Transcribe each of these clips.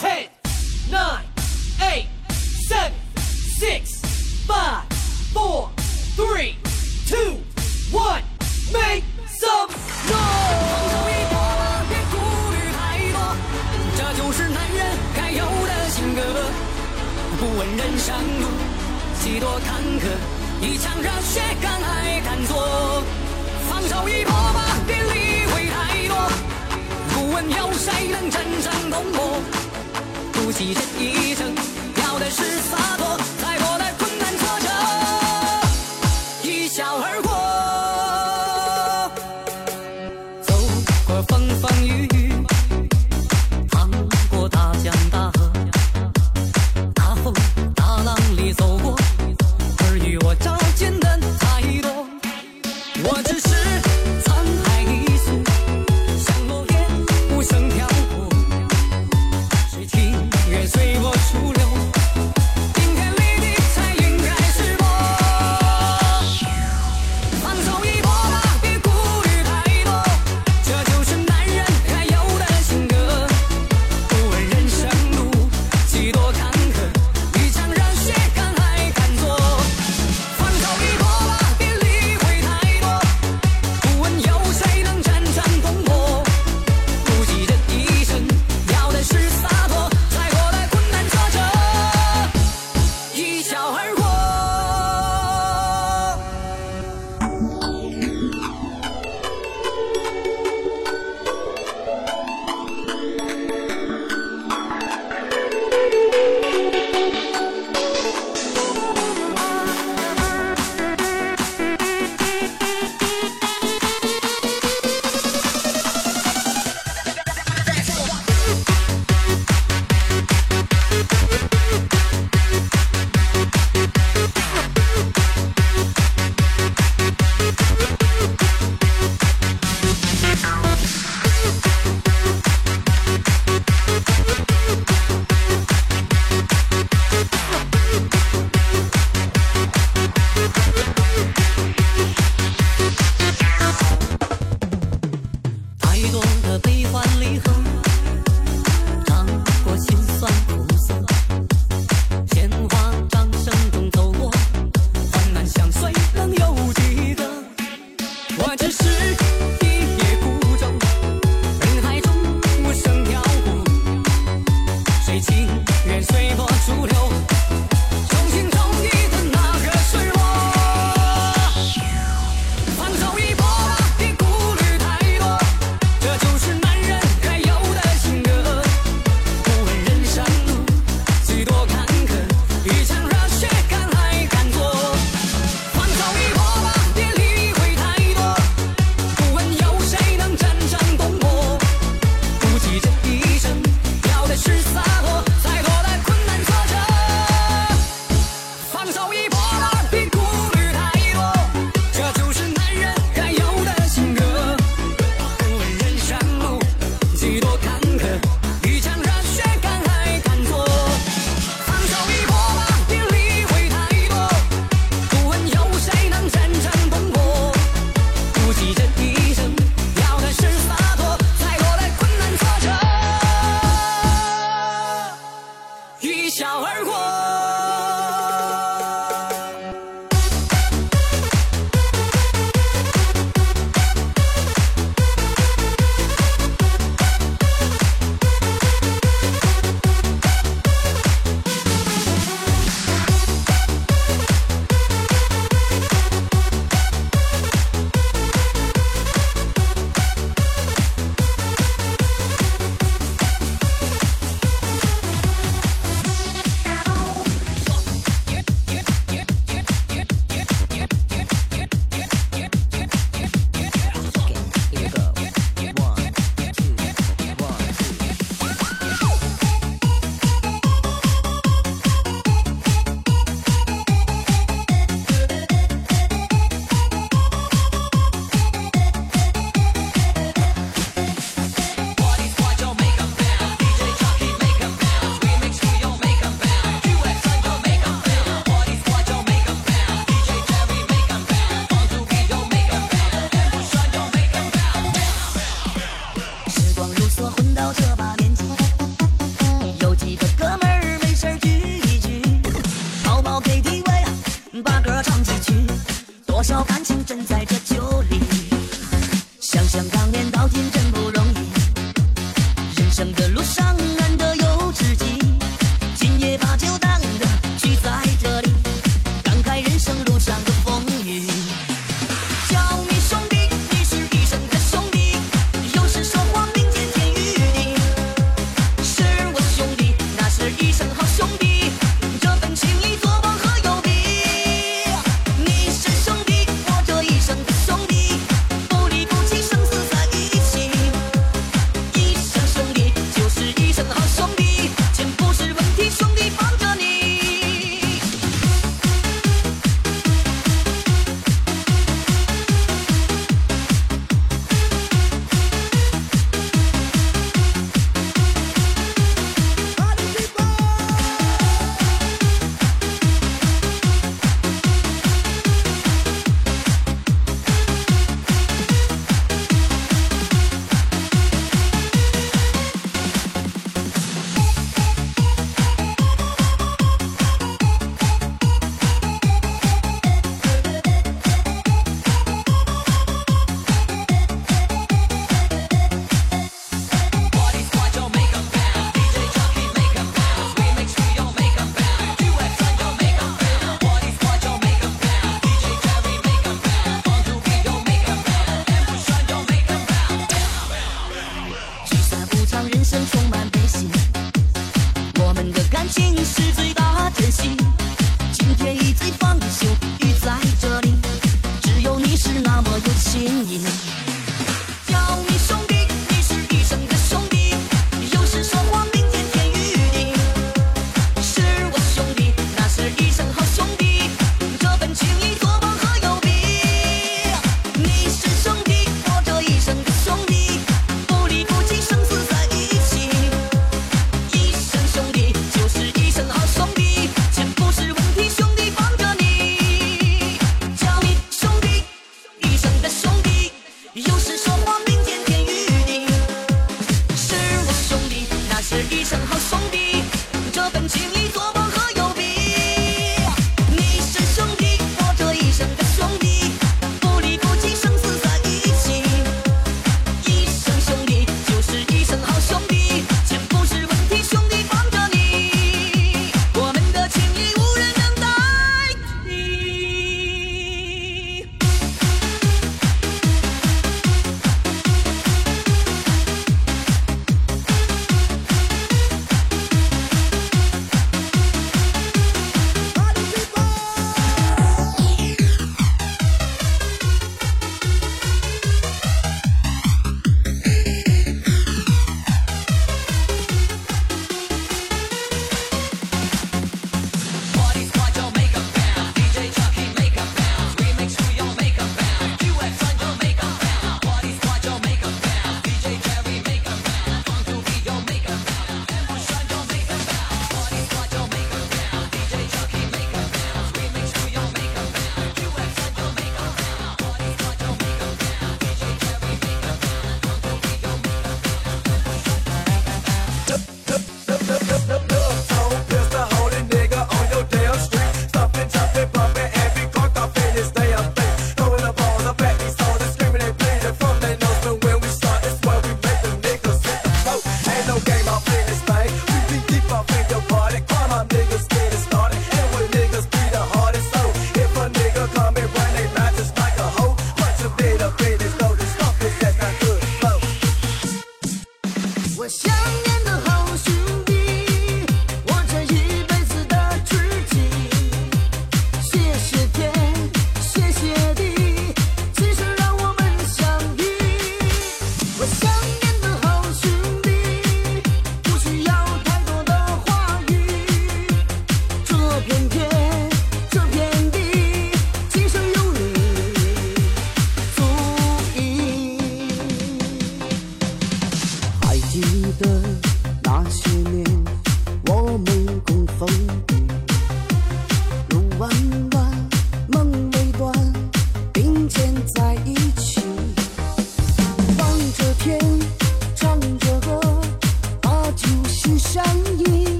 Ten, nine, eight, seven, six, five, four, three, two, one. Make some noise! 放手一搏，别顾虑太多，这就是男人该有的性格。不问人生路几多坎坷，一腔热血敢爱敢做。放手一搏有谁能真正懂我。不惜这一生，要的是洒脱，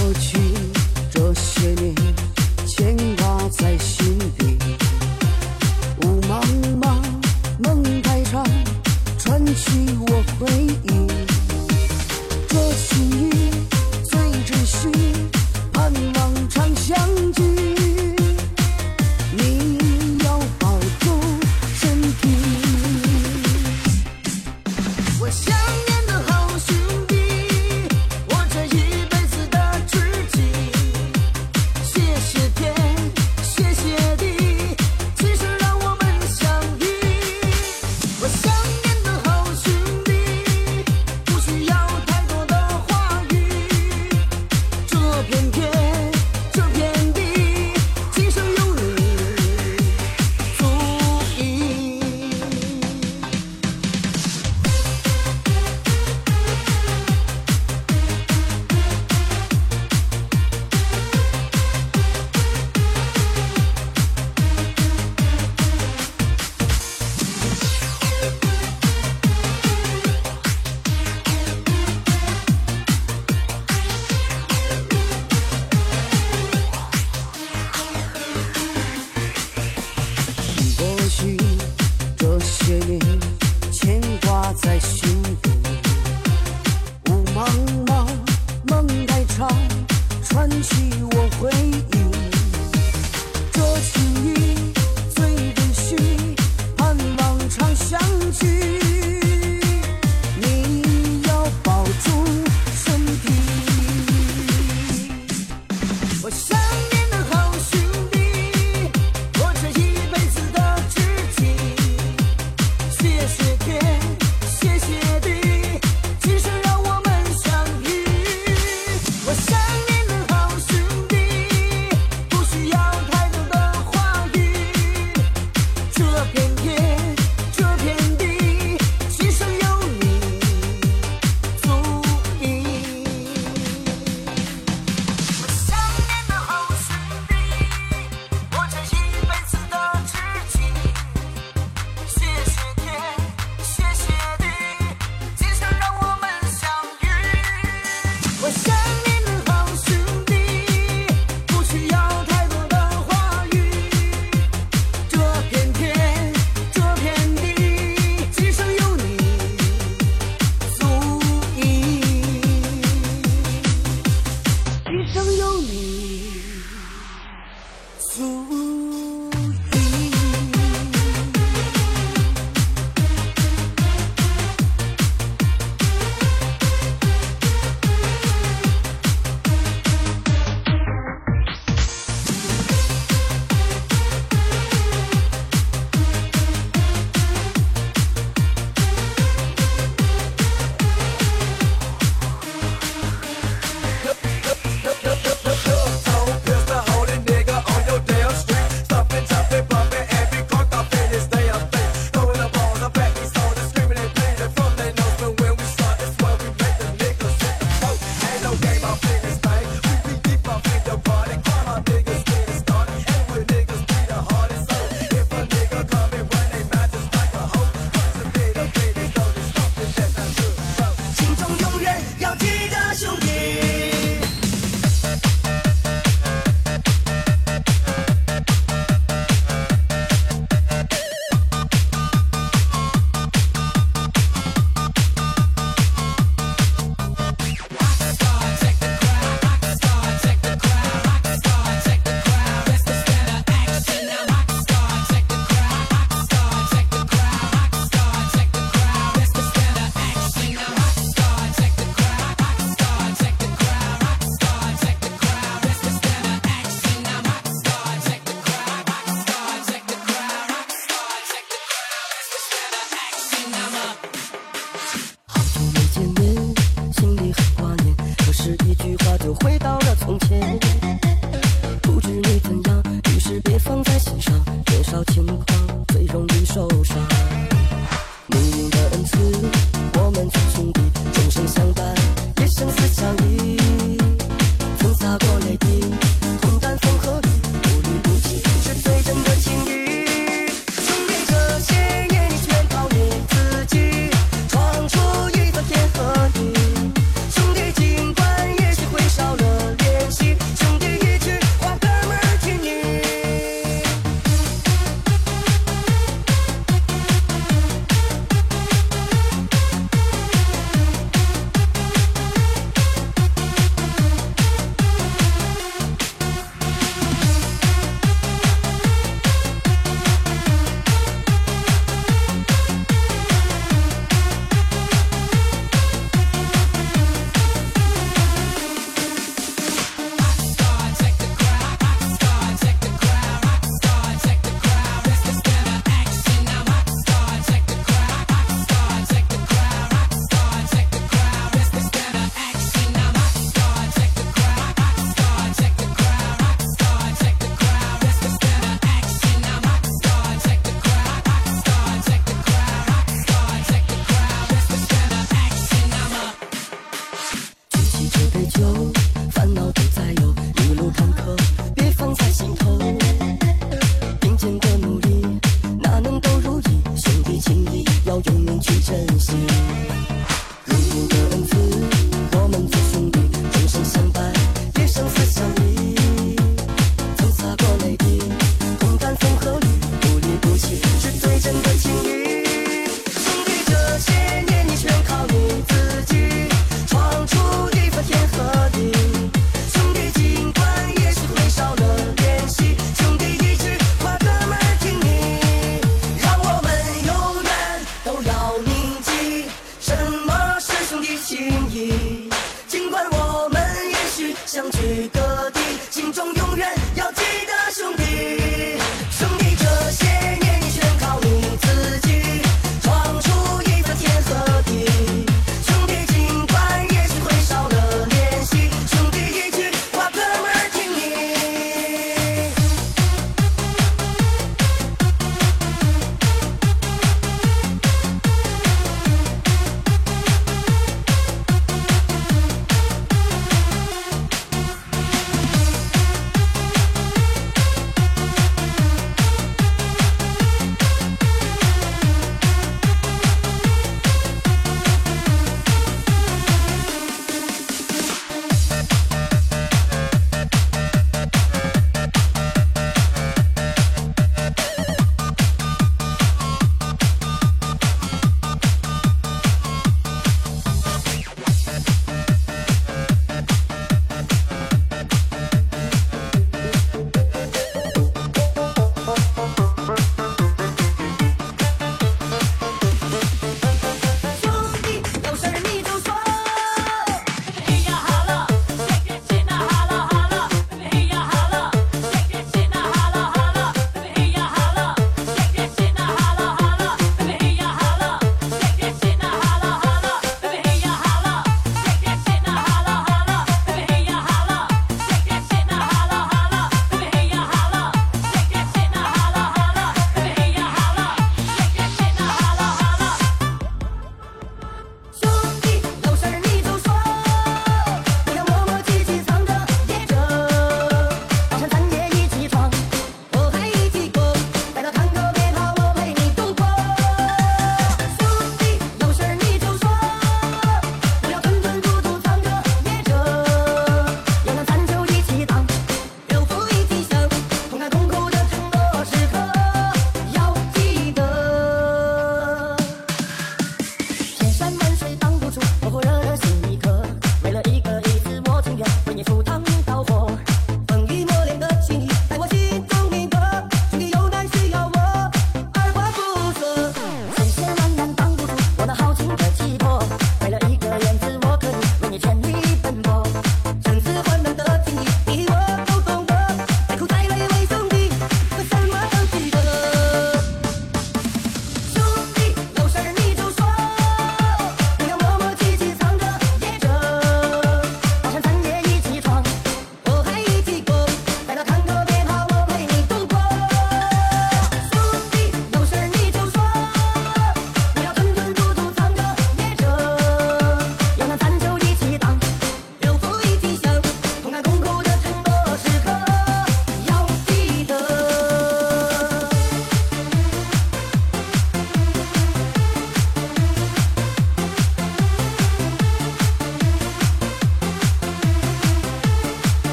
过去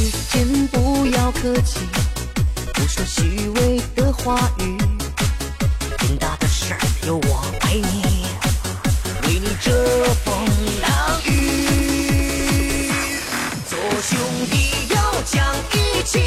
时间不要客气不说虚伪的话语天大的事儿有我陪你为你遮风挡雨。做兄弟要讲义气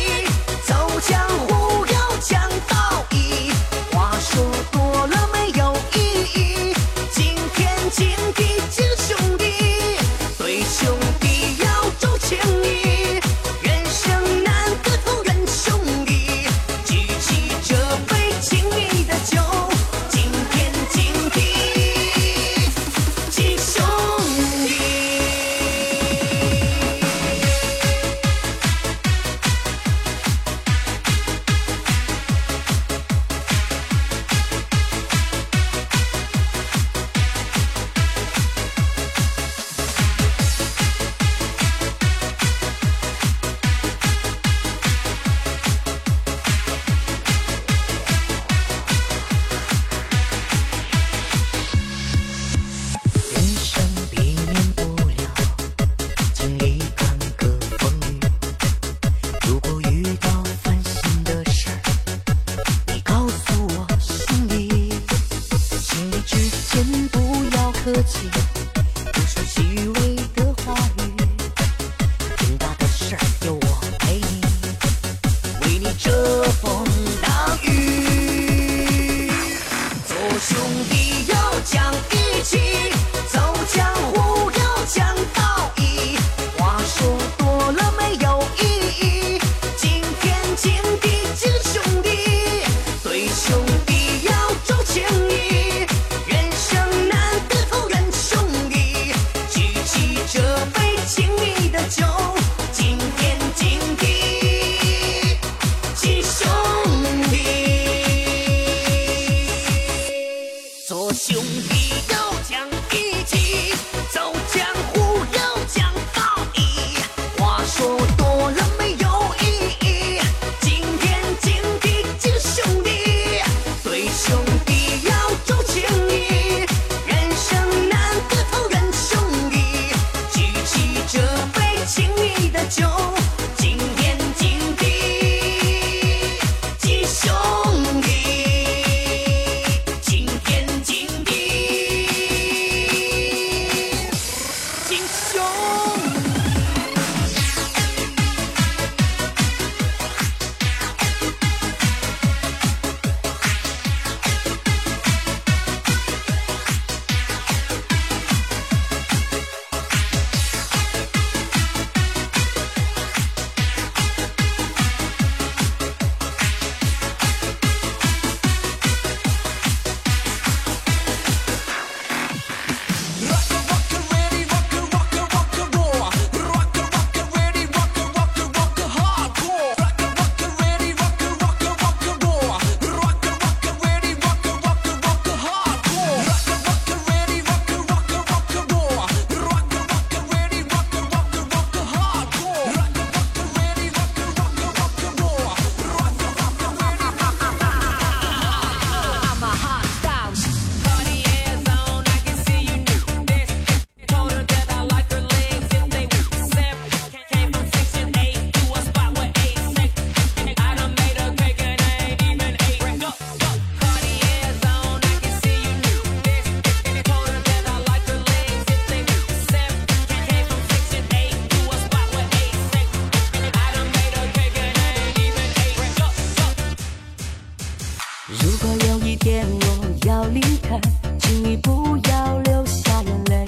如果有一天我要离开，请你不要流下眼泪，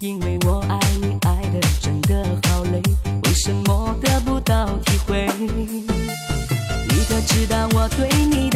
因为我爱你爱的真的好累，为什么得不到体会？你可知道我对你的。